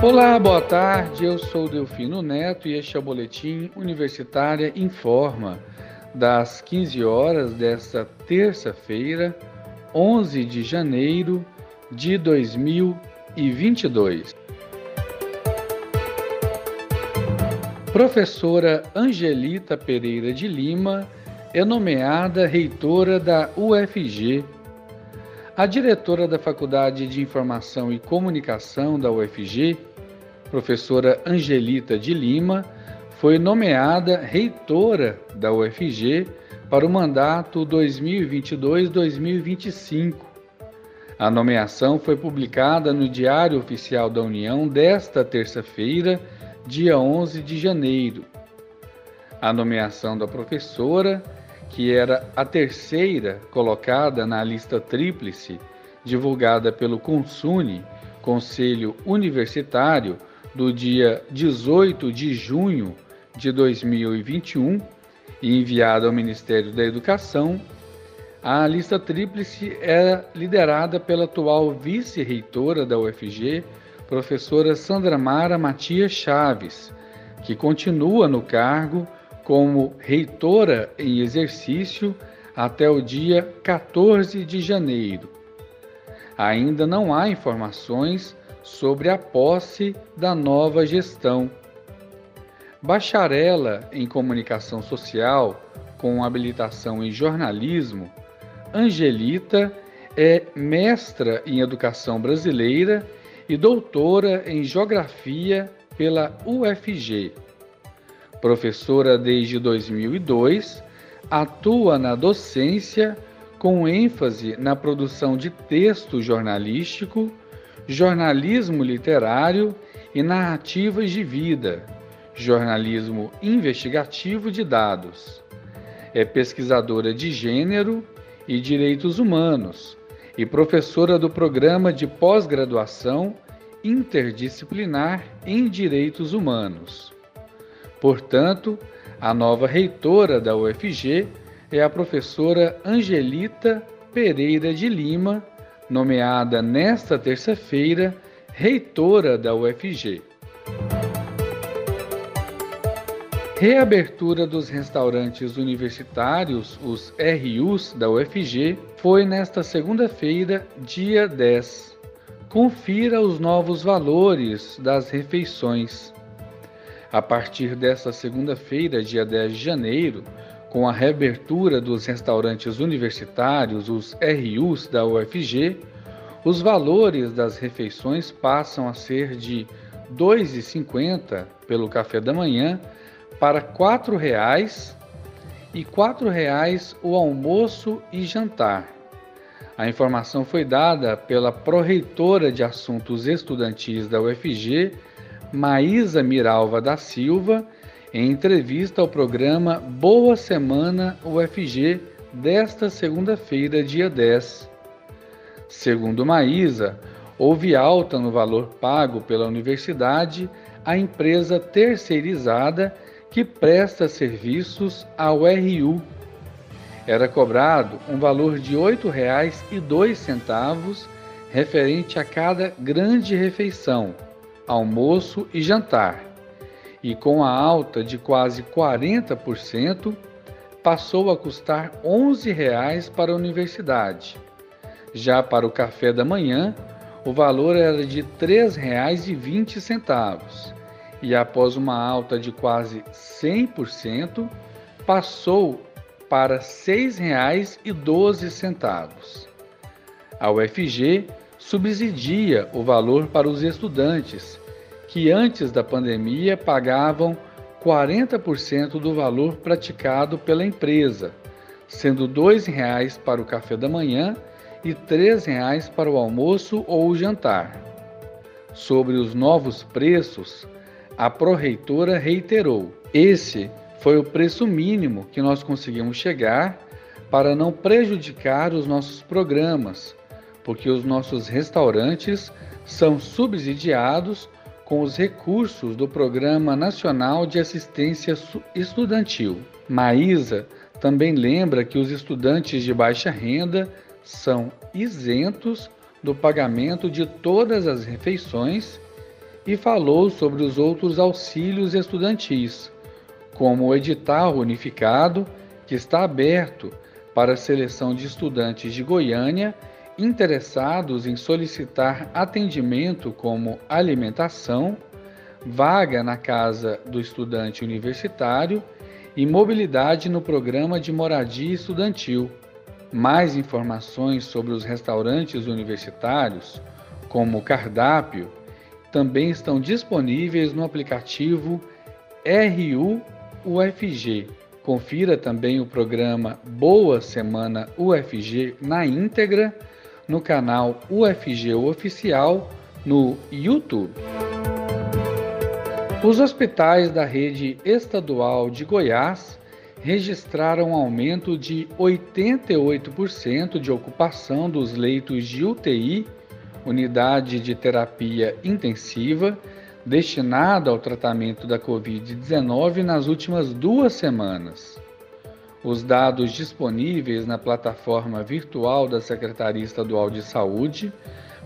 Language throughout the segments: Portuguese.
Olá, boa tarde. Eu sou Delfino Neto e este é o Boletim Universitária Informa, das 15 horas desta terça-feira, 11 de janeiro de 2022. Professora Angelita Pereira de Lima é nomeada reitora da UFG. A diretora da Faculdade de Informação e Comunicação da UFG, professora Angelita de Lima, foi nomeada reitora da UFG para o mandato 2022-2025. A nomeação foi publicada no Diário Oficial da União desta terça-feira, dia 11 de janeiro. A nomeação da professora, que era a terceira colocada na lista tríplice divulgada pelo CONSUNE, Conselho Universitário, do dia 18 de junho de 2021 e enviada ao Ministério da Educação, a lista tríplice é liderada pela atual vice-reitora da UFG, professora Sandra Mara Matias Chaves, que continua no cargo como reitora em exercício até o dia 14 de janeiro. Ainda não há informações sobre a posse da nova gestão. Bacharela em Comunicação Social, com habilitação em jornalismo, Angelita é mestra em Educação Brasileira e doutora em Geografia pela UFG. Professora desde 2002, atua na docência com ênfase na produção de texto jornalístico jornalismo literário e narrativas de vida, jornalismo investigativo de dados. É pesquisadora de gênero e direitos humanos e professora do programa de pós-graduação interdisciplinar em direitos humanos. Portanto, a nova reitora da UFG é a professora Angelita Pereira de Lima nomeada nesta terça-feira reitora da UFG. Reabertura dos restaurantes universitários, os RUs da UFG, foi nesta segunda-feira, dia 10. Confira os novos valores das refeições. A partir desta segunda-feira, dia 10 de janeiro, com a reabertura dos restaurantes universitários, os RUs da UFG, os valores das refeições passam a ser de R$ 2,50 pelo café da manhã para R$ 4,00 e R$ 4,00 o almoço e jantar. A informação foi dada pela pró-reitora de Assuntos Estudantis da UFG, Maísa Miralva da Silva, em entrevista ao programa Boa Semana UFG desta segunda-feira, dia 10. Segundo Maísa, houve alta no valor pago pela universidade à empresa terceirizada que presta serviços ao RU. Era cobrado um valor de R$ 8,02 referente a cada grande refeição, almoço e jantar e com a alta de quase 40%, passou a custar R$ 11,00 para a universidade. Já para o café da manhã, o valor era de R$ 3,20 e após uma alta de quase 100%, passou para R$ 6,12. A UFG subsidia o valor para os estudantes que antes da pandemia pagavam 40% do valor praticado pela empresa, sendo R$ 2,00 para o café da manhã e R$ 3,00 para o almoço ou o jantar. Sobre os novos preços, a pró-reitora reiterou: esse foi o preço mínimo que nós conseguimos chegar para não prejudicar os nossos programas, porque os nossos restaurantes são subsidiados com os recursos do Programa Nacional de Assistência Estudantil. Maísa também lembra que os estudantes de baixa renda são isentos do pagamento de todas as refeições e falou sobre os outros auxílios estudantis, como o edital unificado, que está aberto para a seleção de estudantes de Goiânia interessados em solicitar atendimento como alimentação, vaga na casa do estudante universitário e mobilidade no programa de moradia estudantil. Mais informações sobre os restaurantes universitários, como cardápio, também estão disponíveis no aplicativo RU UFG. Confira também o programa Boa Semana UFG na íntegra no canal UFG Oficial no YouTube. Os hospitais da rede estadual de Goiás registraram um aumento de 88% de ocupação dos leitos de UTI, unidade de terapia intensiva, destinada ao tratamento da Covid-19 nas últimas duas semanas. Os dados disponíveis na plataforma virtual da Secretaria Estadual de Saúde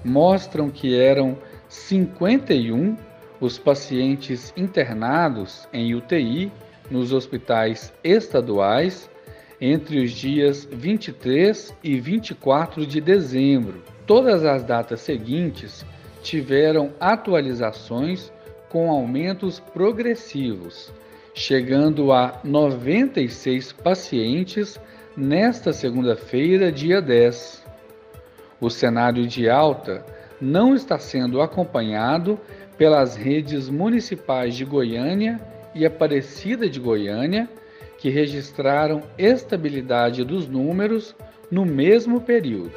mostram que eram 51 os pacientes internados em UTI nos hospitais estaduais entre os dias 23 e 24 de dezembro. Todas as datas seguintes tiveram atualizações com aumentos progressivos chegando a 96 pacientes nesta segunda-feira, dia 10. O cenário de alta não está sendo acompanhado pelas redes municipais de Goiânia e Aparecida de Goiânia, que registraram estabilidade dos números no mesmo período.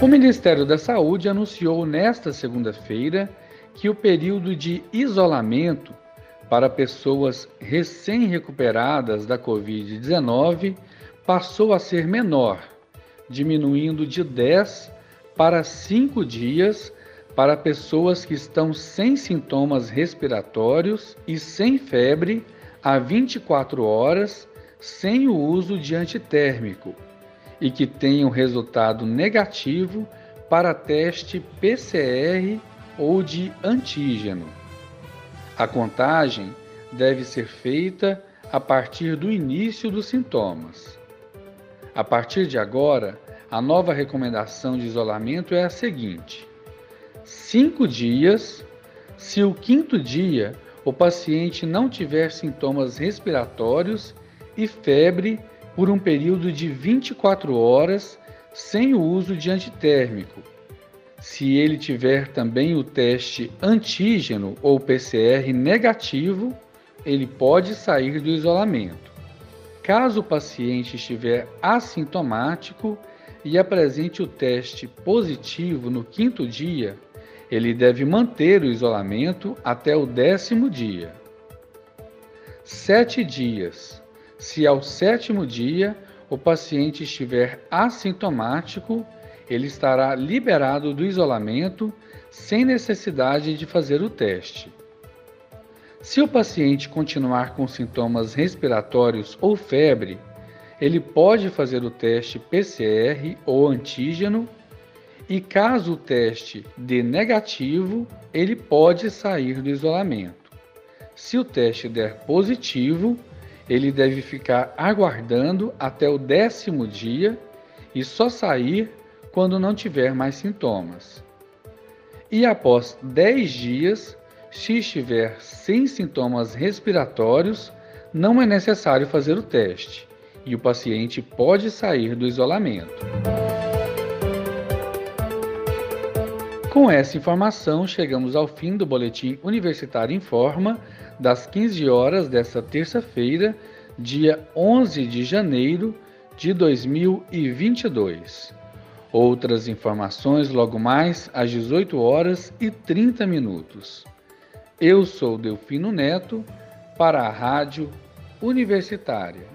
O Ministério da Saúde anunciou nesta segunda-feira que o período de isolamento para pessoas recém-recuperadas da Covid-19 passou a ser menor, diminuindo de 10 para 5 dias para pessoas que estão sem sintomas respiratórios e sem febre a 24 horas sem o uso de antitérmico e que tenham resultado negativo para teste PCR ou de antígeno. A contagem deve ser feita a partir do início dos sintomas. A partir de agora, a nova recomendação de isolamento é a seguinte: cinco dias. Se o quinto dia o paciente não tiver sintomas respiratórios e febre por um período de 24 horas sem o uso de antitérmico, se ele tiver também o teste antígeno ou PCR negativo, ele pode sair do isolamento. Caso o paciente estiver assintomático e apresente o teste positivo no quinto dia, ele deve manter o isolamento até o décimo dia. Sete dias. Se ao sétimo dia o paciente estiver assintomático, ele estará liberado do isolamento sem necessidade de fazer o teste. Se o paciente continuar com sintomas respiratórios ou febre, ele pode fazer o teste PCR ou antígeno e, caso o teste dê negativo, ele pode sair do isolamento. Se o teste der positivo, ele deve ficar aguardando até o décimo dia e só sair quando não tiver mais sintomas. E após 10 dias, se estiver sem sintomas respiratórios, não é necessário fazer o teste e o paciente pode sair do isolamento. Com essa informação, chegamos ao fim do Boletim Universitário em Forma, das 15 horas desta terça-feira, dia 11 de janeiro de 2022. Outras informações logo mais às 18 horas e 30 minutos. Eu sou Delfino Neto para a Rádio Universitária.